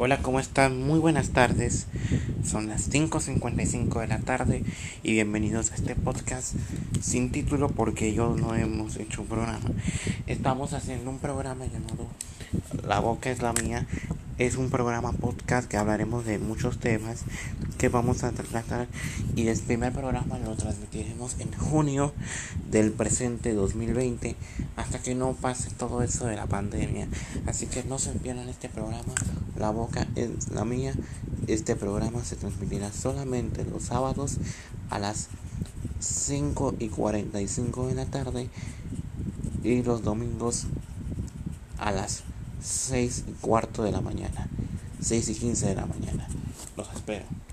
Hola, ¿cómo están? Muy buenas tardes. Son las 5.55 de la tarde y bienvenidos a este podcast sin título porque yo no hemos hecho un programa. Estamos haciendo un programa llamado La Boca es la Mía. Es un programa podcast que hablaremos de muchos temas que vamos a tratar y el primer programa lo transmitiremos en junio del presente 2020 hasta que no pase todo eso de la pandemia. Así que no se pierdan este programa la boca es la mía. Este programa se transmitirá solamente los sábados a las 5 y 45 de la tarde y los domingos a las 6 y cuarto de la mañana. 6 y 15 de la mañana. Los espero.